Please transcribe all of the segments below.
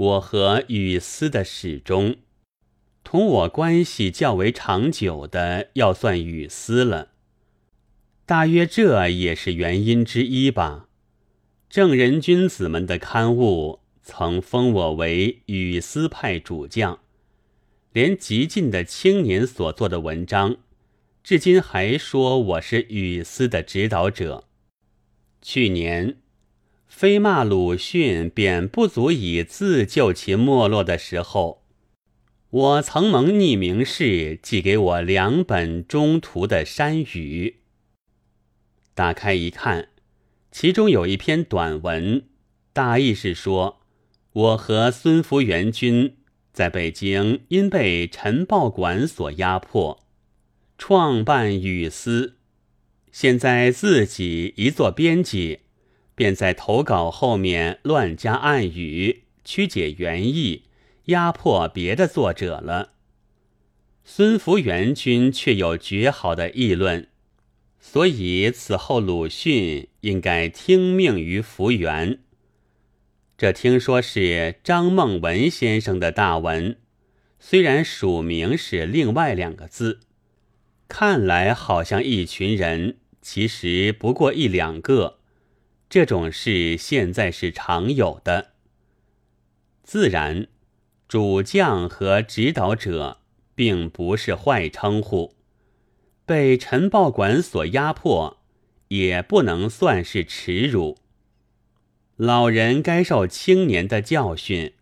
我和雨丝的始终，同我关系较为长久的，要算雨丝了。大约这也是原因之一吧。正人君子们的刊物曾封我为雨丝派主将，连极进的青年所做的文章，至今还说我是雨丝的指导者。去年。非骂鲁迅便不足以自救其没落的时候，我曾蒙匿名士寄给我两本中途的山语。打开一看，其中有一篇短文，大意是说，我和孙福元君在北京因被晨报馆所压迫，创办语丝，现在自己一做编辑。便在投稿后面乱加暗语，曲解原意，压迫别的作者了。孙福元君却有绝好的议论，所以此后鲁迅应该听命于福元。这听说是张梦文先生的大文，虽然署名是另外两个字，看来好像一群人，其实不过一两个。这种事现在是常有的。自然，主将和指导者并不是坏称呼，被晨报馆所压迫，也不能算是耻辱。老人该受青年的教训，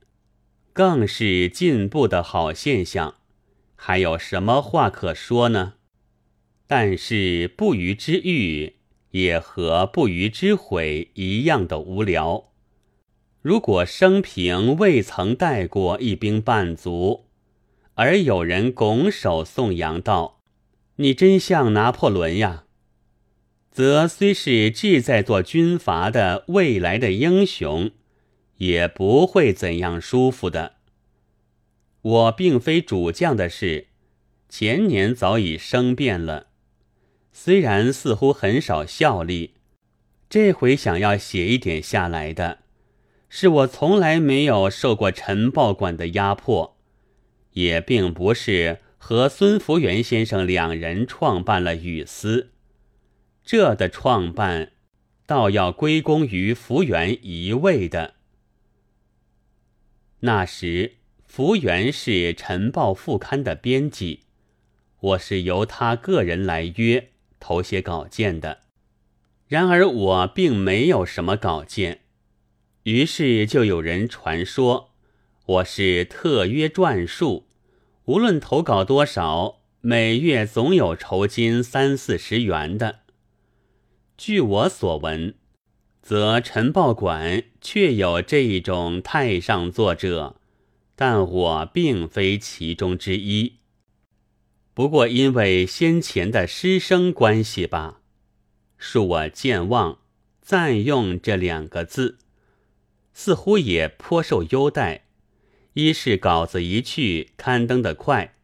更是进步的好现象。还有什么话可说呢？但是不虞之欲。也和不虞之悔一样的无聊。如果生平未曾带过一兵半卒，而有人拱手颂扬道：“你真像拿破仑呀！”则虽是志在做军阀的未来的英雄，也不会怎样舒服的。我并非主将的事，前年早已生变了。虽然似乎很少效力，这回想要写一点下来的，是我从来没有受过晨报馆的压迫，也并不是和孙福元先生两人创办了语丝，这的创办，倒要归功于福元一位的。那时福元是晨报副刊的编辑，我是由他个人来约。投写稿件的，然而我并没有什么稿件，于是就有人传说我是特约撰述，无论投稿多少，每月总有酬金三四十元的。据我所闻，则晨报馆确有这一种太上作者，但我并非其中之一。不过因为先前的师生关系吧，恕我健忘，暂用这两个字，似乎也颇受优待。一是稿子一去刊登的快，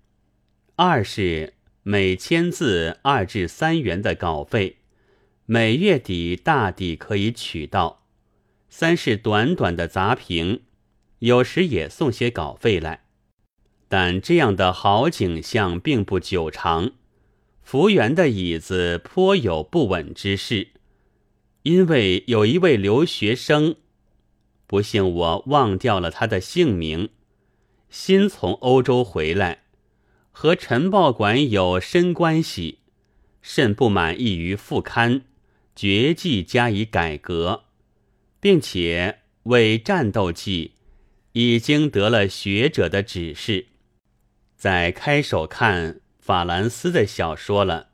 二是每千字二至三元的稿费，每月底大抵可以取到。三是短短的杂评，有时也送些稿费来。但这样的好景象并不久长，福源的椅子颇有不稳之势，因为有一位留学生，不幸我忘掉了他的姓名，新从欧洲回来，和晨报馆有深关系，甚不满意于副刊，决计加以改革，并且为战斗记已经得了学者的指示。在开手看法兰斯的小说了。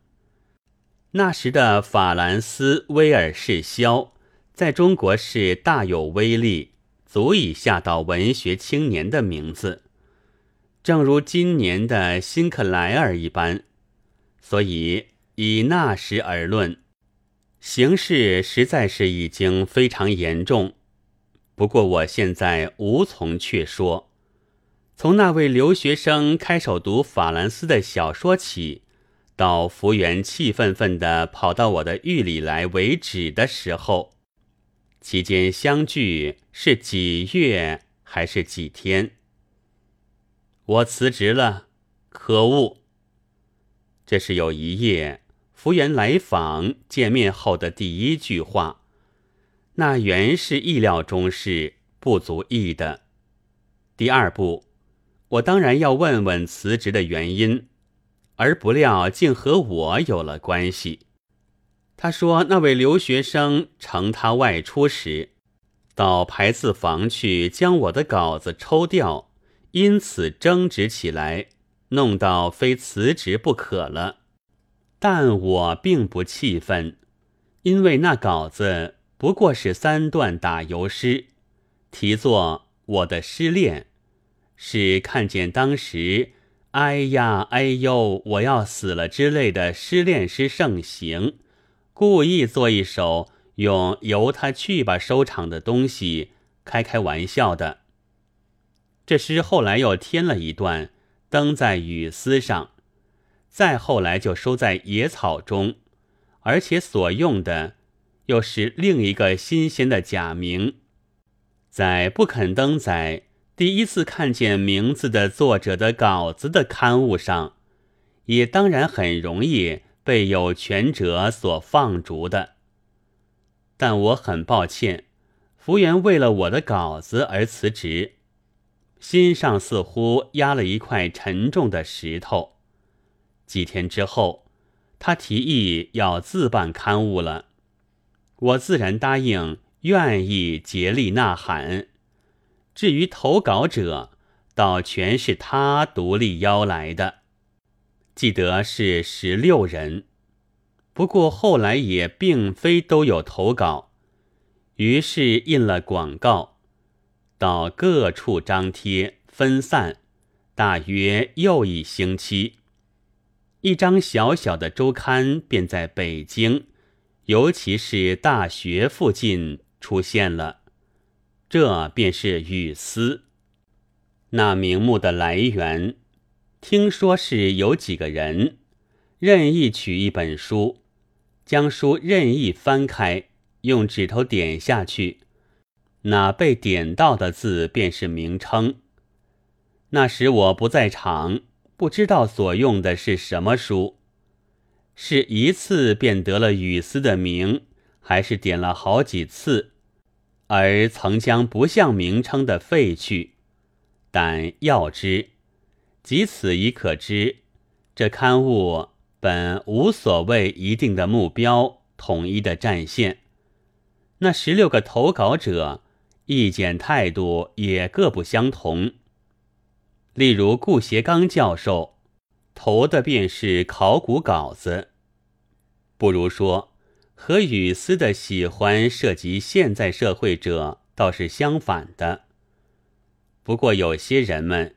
那时的法兰斯威尔士肖在中国是大有威力，足以下到文学青年的名字，正如今年的辛克莱尔一般。所以以那时而论，形势实在是已经非常严重。不过我现在无从确说。从那位留学生开手读法兰斯的小说起，到福原气愤愤地跑到我的狱里来为止的时候，期间相距是几月还是几天？我辞职了，可恶！这是有一夜福原来访见面后的第一句话，那原是意料中事，不足意的。第二步，我当然要问问辞职的原因，而不料竟和我有了关系。他说，那位留学生乘他外出时，到排字房去将我的稿子抽掉，因此争执起来。弄到非辞职不可了，但我并不气愤，因为那稿子不过是三段打油诗，题作《我的失恋》，是看见当时“哎呀，哎呦，我要死了”之类的失恋诗盛行，故意做一首用“由他去吧”收场的东西，开开玩笑的。这诗后来又添了一段。登在雨丝上，再后来就收在野草中，而且所用的又是另一个新鲜的假名，在不肯登载第一次看见名字的作者的稿子的刊物上，也当然很容易被有权者所放逐的。但我很抱歉，福原为了我的稿子而辞职。心上似乎压了一块沉重的石头。几天之后，他提议要自办刊物了，我自然答应，愿意竭力呐喊。至于投稿者，倒全是他独立邀来的，记得是十六人。不过后来也并非都有投稿，于是印了广告。到各处张贴分散，大约又一星期，一张小小的周刊便在北京，尤其是大学附近出现了。这便是雨丝。那名目的来源，听说是有几个人任意取一本书，将书任意翻开，用指头点下去。那被点到的字便是名称。那时我不在场，不知道所用的是什么书，是一次便得了雨丝的名，还是点了好几次，而曾将不像名称的废去。但要知，即此已可知，这刊物本无所谓一定的目标，统一的战线。那十六个投稿者。意见态度也各不相同。例如顾颉刚教授投的便是考古稿子，不如说和雨丝的喜欢涉及现在社会者倒是相反的。不过有些人们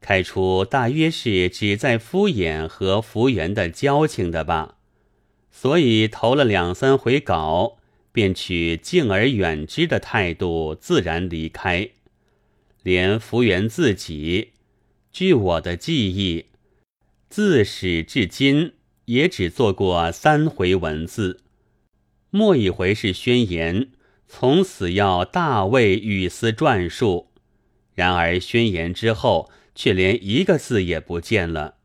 开出大约是只在敷衍和福原的交情的吧，所以投了两三回稿。便取敬而远之的态度，自然离开。连福原自己，据我的记忆，自始至今也只做过三回文字。末一回是宣言，从此要大为雨丝撰述。然而宣言之后，却连一个字也不见了。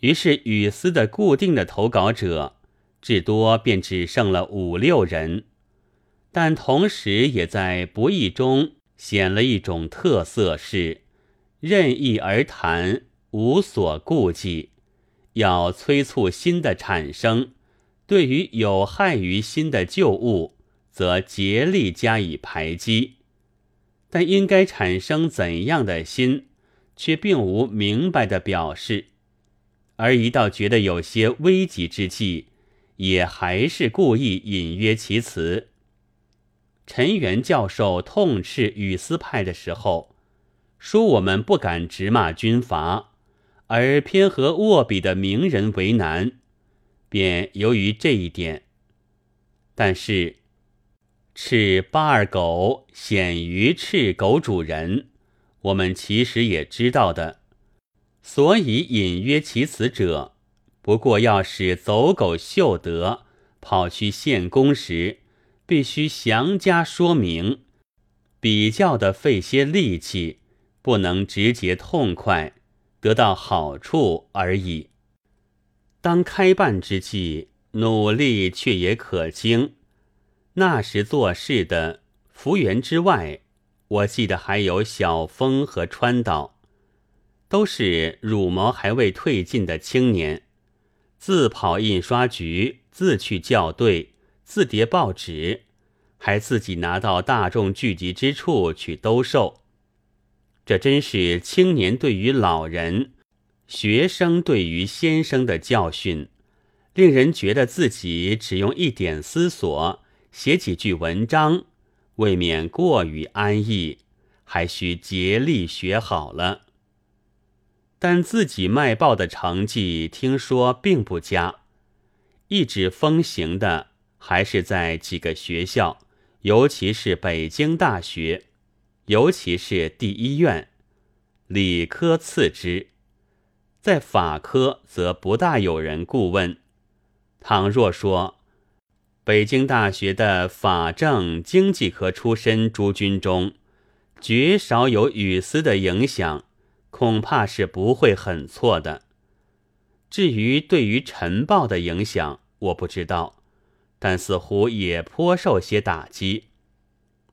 于是雨丝的固定的投稿者。至多便只剩了五六人，但同时也在不易中显了一种特色，是任意而谈，无所顾忌，要催促新的产生；对于有害于心的旧物，则竭力加以排击。但应该产生怎样的心，却并无明白的表示，而一到觉得有些危急之际。也还是故意隐约其词。陈元教授痛斥雨丝派的时候，说我们不敢直骂军阀，而偏和握笔的名人为难，便由于这一点。但是，赤八二狗显于赤狗主人，我们其实也知道的，所以隐约其词者。不过，要使走狗秀德跑去献功时，必须详加说明，比较的费些力气，不能直接痛快，得到好处而已。当开办之际，努力却也可惊。那时做事的福源之外，我记得还有小峰和川岛，都是乳毛还未褪尽的青年，自跑印刷局，自去校对，自叠报纸，还自己拿到大众聚集之处去兜售。这真是青年对于老人。学生对于先生的教训，令人觉得自己只用一点思索写几句文章，未免过于安逸，还需竭力学好了。但自己卖报的成绩听说并不佳，一纸风行的还是在几个学校，尤其是北京大学，尤其是第一院，理科次之。在法科则不大有人顾问。倘若说北京大学的法政经济科出身诸君中，绝少有语丝的影响，恐怕是不会很错的。至于对于晨报的影响，我不知道，但似乎也颇受些打击。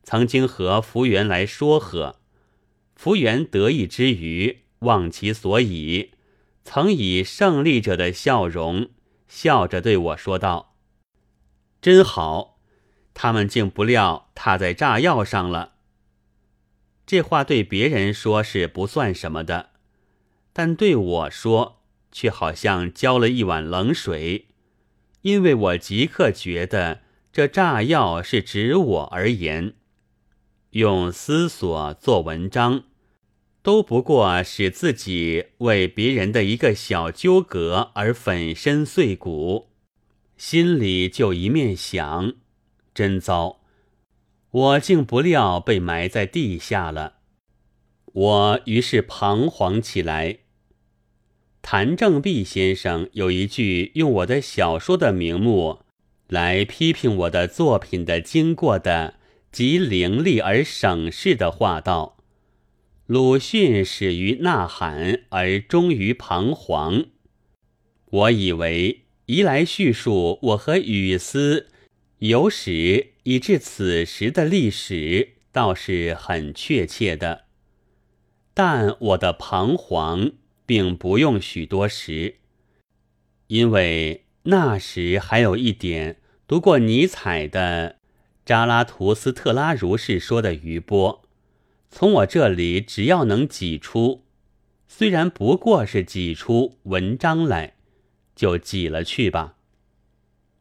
曾经和福源来说和，福源得意之余，忘其所以。曾以胜利者的笑容笑着对我说道：“真好，他们竟不料踏在炸药上了。”这话对别人说是不算什么的，但对我说却好像浇了一碗冷水，因为我即刻觉得这炸药是指我而言，用思索做文章。都不过使自己为别人的一个小纠葛而粉身碎骨，心里就一面想：真糟！我竟不料被埋在地下了。我于是彷徨起来。谭正弼先生有一句用我的小说的名目来批评我的作品的经过的极凌厉而省事的话道。鲁迅始于呐喊，而终于彷徨。我以为宜来叙述我和雨丝有史以至此时的历史，倒是很确切的。但我的彷徨并不用许多时，因为那时还有一点读过尼采的扎拉图斯特拉如是说的余波。从我这里只要能挤出，虽然不过是挤出文章来，就挤了去吧。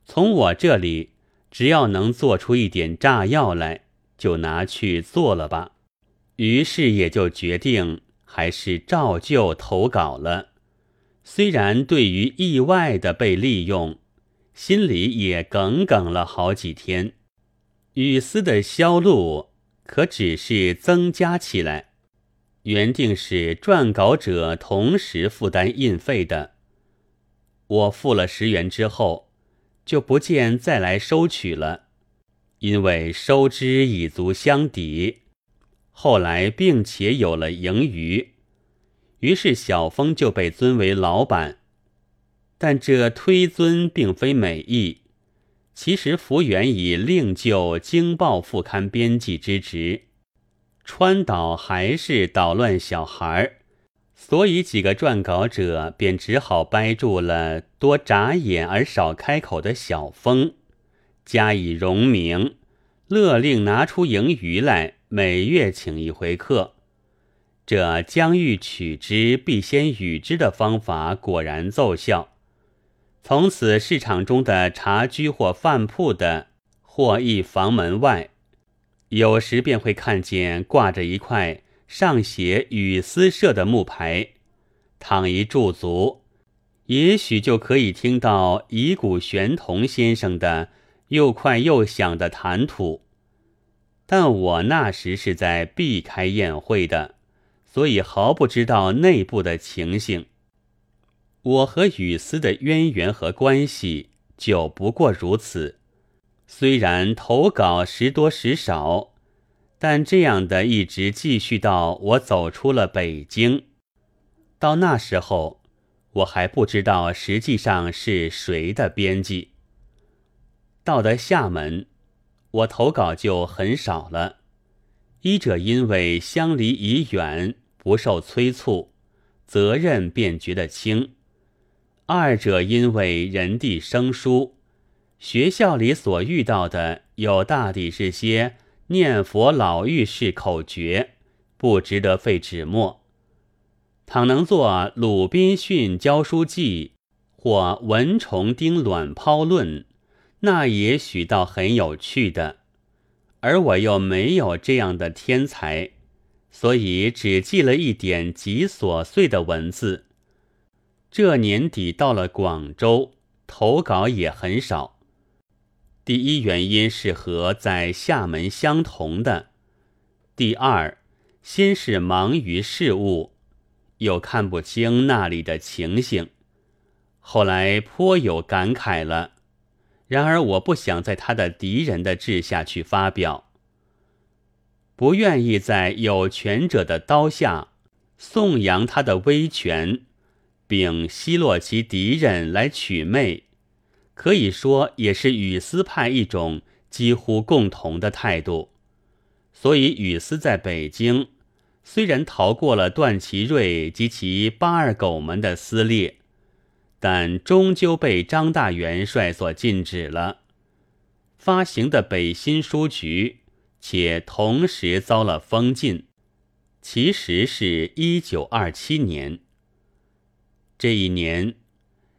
从我这里只要能做出一点炸药来，就拿去做了吧。于是也就决定还是照旧投稿了。虽然对于意外的被利用，心里也耿耿了好几天。雨丝的销路。可只是增加起来，原定是撰稿者同时负担印费的。我付了十元之后，就不见再来收取了，因为收支已足相抵。后来并且有了盈余，于是小峰就被尊为老板。但这推尊并非美意。其实福原已另就京报副刊编辑之职，川岛还是捣乱小孩儿，所以几个撰稿者便只好掰住了多眨眼而少开口的小峰，加以荣名，勒令拿出盈余来，每月请一回客。这将欲取之必先予之的方法果然奏效。从此，市场中的茶居或饭铺的，或一房门外，有时便会看见挂着一块上写“雨丝社”的木牌。倘一驻足，也许就可以听到乙骨玄同先生的又快又响的谈吐。但我那时是在避开宴会的，所以毫不知道内部的情形。我和雨丝的渊源和关系就不过如此。虽然投稿时多时少，但这样的一直继续到我走出了北京。到那时候，我还不知道实际上是谁的编辑。到了厦门，我投稿就很少了。一者因为相离已远，不受催促，责任便觉得轻；二者因为人地生疏，学校里所遇到的有大抵是些念佛老妪式口诀，不值得费纸墨。倘能做《鲁滨逊教书记》或《蚊虫叮卵抛论》，那也许倒很有趣的。而我又没有这样的天才，所以只记了一点极琐碎的文字。这年底到了广州，投稿也很少。第一原因是和在厦门相同的；第二，先是忙于事务，又看不清那里的情形，后来颇有感慨了。然而，我不想在他的敌人的治下去发表，不愿意在有权者的刀下颂扬他的威权，并奚落其敌人来取媚，可以说也是雨丝派一种几乎共同的态度。所以，雨丝在北京虽然逃过了段祺瑞及其八二狗们的撕裂。但终究被张大元帅所禁止了发行的北新书局，且同时遭了封禁。其实是一九二七年。这一年，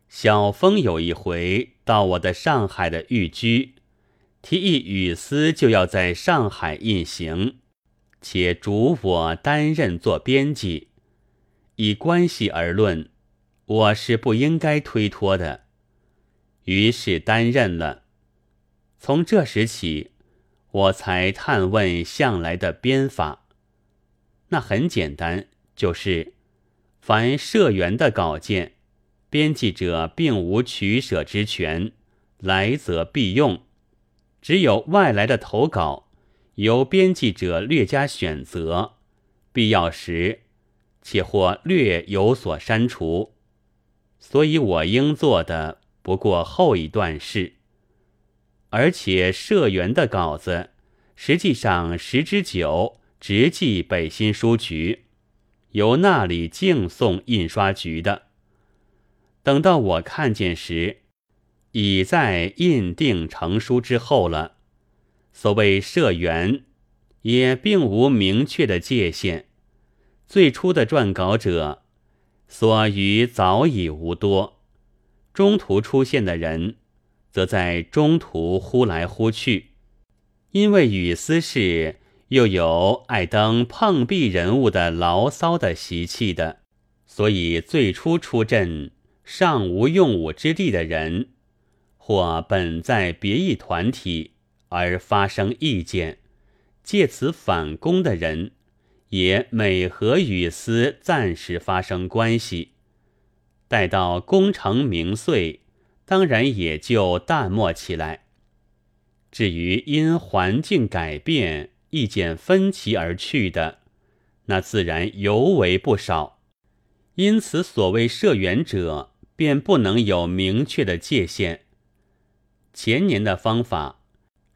小峰有一回到我的上海的寓居，提议雨丝就要在上海印行，且嘱我担任做编辑。以关系而论。我是不应该推脱的，于是担任了。从这时起，我才探问向来的编法。那很简单，就是凡社员的稿件，编辑者并无取舍之权，来则必用；只有外来的投稿，由编辑者略加选择，必要时，且或略有所删除。所以我应做的不过后一段事，而且社员的稿子实际上十之九直寄北新书局，由那里敬送印刷局的。等到我看见时，已在印定成书之后了。所谓社员，也并无明确的界限。最初的撰稿者。所余早已无多，中途出现的人，则在中途呼来呼去。因为雨丝是又有爱登碰壁人物的牢骚的习气的，所以最初出阵尚无用武之地的人，或本在别一团体而发生意见，借此反攻的人。也每和雨丝暂时发生关系，待到功成名遂，当然也就淡漠起来。至于因环境改变、意见分歧而去的，那自然尤为不少。因此，所谓社员者，便不能有明确的界限。前年的方法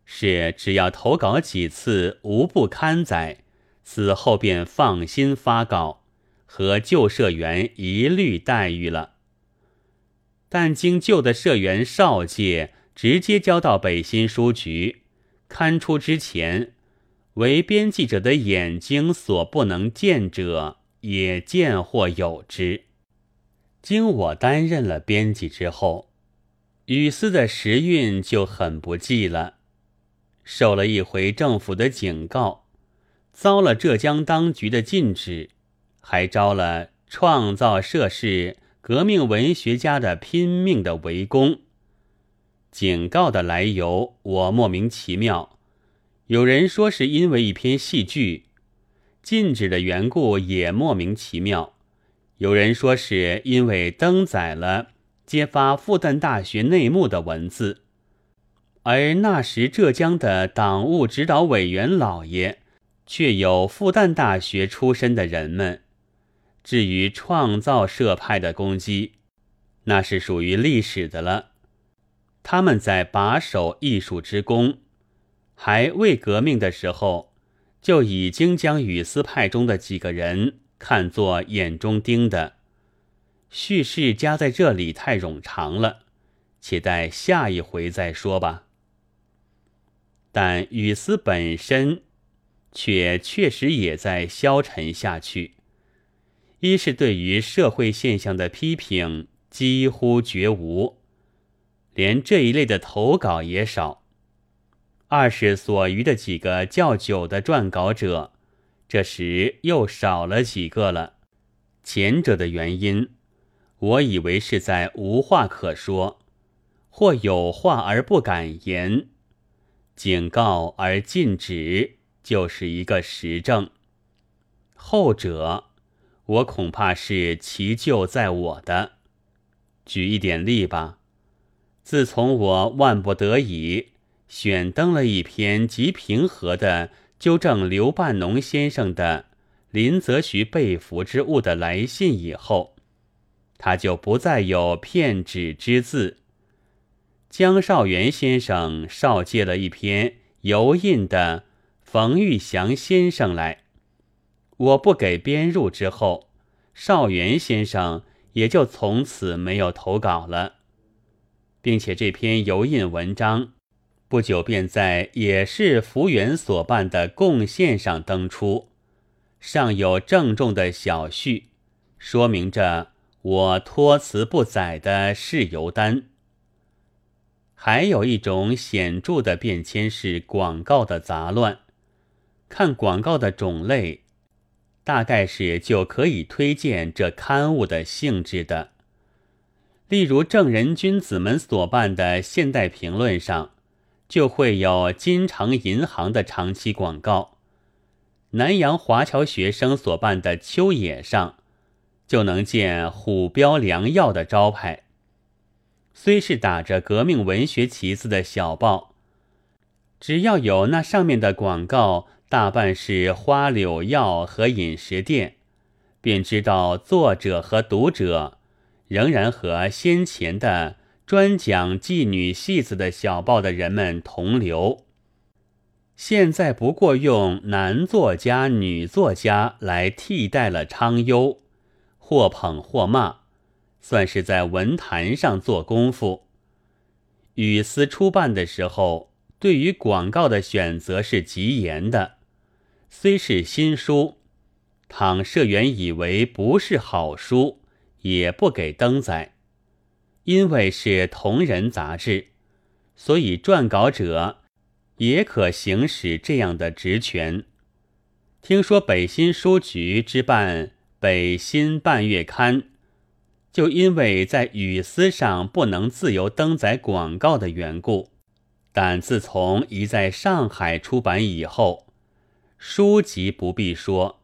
是，只要投稿几次无不刊载。此后便放心发稿，和旧社员一律待遇了。但经旧的社员少介直接交到北新书局，刊出之前，为编辑者的眼睛所不能见者，也见或有之。经我担任了编辑之后，雨丝的时运就很不济了，受了一回政府的警告。遭了浙江当局的禁止，还招了创造社是革命文学家的拼命的围攻。警告的来由我莫名其妙，有人说是因为一篇戏剧；禁止的缘故也莫名其妙，有人说是因为登载了揭发复旦大学内幕的文字，而那时浙江的党务指导委员老爷。却有复旦大学出身的人们。至于创造社派的攻击，那是属于历史的了。他们在把守艺术之功，还未革命的时候，就已经将雨丝派中的几个人看作眼中钉的。叙事加在这里太冗长了，且待下一回再说吧。但雨丝本身，却确实也在消沉下去。一是对于社会现象的批评几乎绝无，连这一类的投稿也少；二是所余的几个较久的撰稿者，这时又少了几个了。前者的原因，我以为是在无话可说，或有话而不敢言。警告而禁止，就是一个实证。后者，我恐怕是其咎在我的。举一点例吧。自从我万不得已选登了一篇极平和的纠正刘半农先生的林则徐被俘之物的来信以后，他就不再有骗纸之字。江少元先生少借了一篇油印的冯玉祥先生来，我不给编入之后，少元先生也就从此没有投稿了，并且这篇油印文章不久便在也是福源所办的贡献上登出，上有郑重的小序，说明着我托辞不载的事由单。还有一种显著的变迁是广告的杂乱。看广告的种类，大概是就可以推荐这刊物的性质的。例如正人君子们所办的《现代评论》上，就会有金城银行的长期广告；南洋华侨学生所办的《秋野》上，就能见虎标良药的招牌。虽是打着革命文学旗子的小报，只要有那上面的广告，大半是花柳药和饮食店，便知道作者和读者仍然和先前的专讲妓女戏子的小报的人们同流。现在不过用男作家、女作家来替代了昌优，或捧或骂。算是在文坛上做功夫。语丝出版的时候，对于广告的选择是极严的。虽是新书，倘社员以为不是好书，也不给登载。因为是同人杂志，所以撰稿者也可行使这样的职权。听说北新书局之办《北新半月刊》。就因为在语丝上不能自由登载广告的缘故，但自从已在上海出版以后，书籍不必说，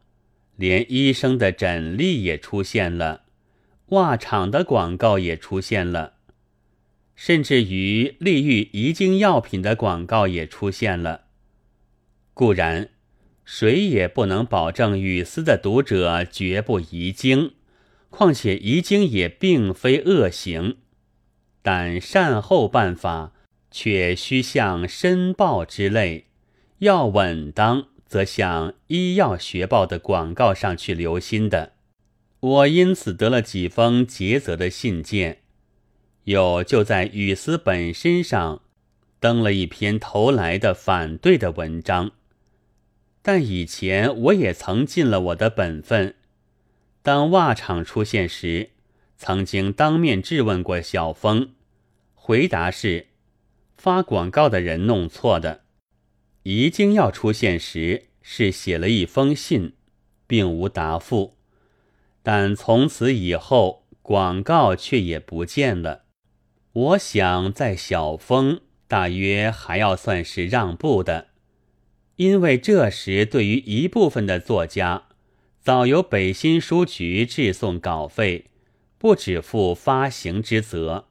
连医生的诊历也出现了，袜厂的广告也出现了，甚至于利誉遗精药品的广告也出现了。固然，谁也不能保证语丝的读者绝不遗精。况且遗精也并非恶行，但善后办法却需像申报之类，要稳当，则向医药学报的广告上去留心的。我因此得了几封诘责的信件，有就在雨丝本身上登了一篇投来的反对的文章，但以前我也曾尽了我的本分。当袜厂出现时，曾经当面质问过小峰，回答是发广告的人弄错的。遗精要出现时，是写了一封信，并无答复。但从此以后，广告却也不见了。我想在小峰大约还要算是让步的，因为这时对于一部分的作家。早由北新书局致送稿费，不只负发行之责，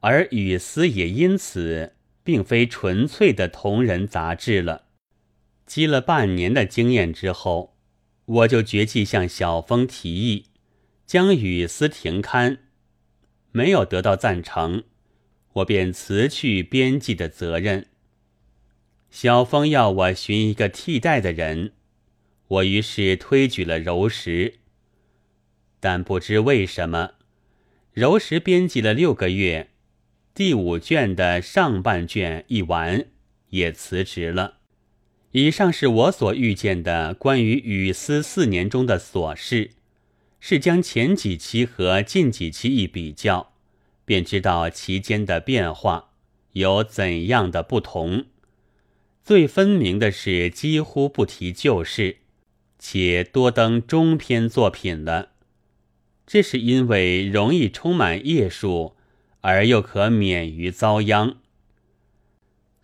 而语丝也因此并非纯粹的同人杂志了。积了半年的经验之后，我就决计向小峰提议，将雨丝停刊。没有得到赞成，我便辞去编辑的责任。小峰要我寻一个替代的人，我于是推举了柔石。但不知为什么，柔石编辑了六个月，第五卷的上半卷一完，也辞职了。以上是我所遇见的关于雨丝四年中的琐事，是将前几期和近几期一比较，便知道其间的变化有怎样的不同。最分明的是，几乎不提旧事，且多登中篇作品了。这是因为容易充满页数，而又可免于遭殃。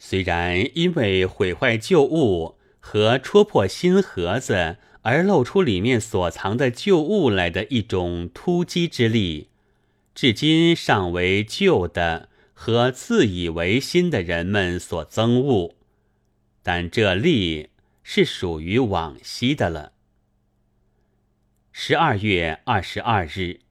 虽然因为毁坏旧物和戳破新盒子而露出里面所藏的旧物来的一种突击之力，至今尚为旧的和自以为新的人们所憎恶。但这力是属于往昔的了。十二月二十二日。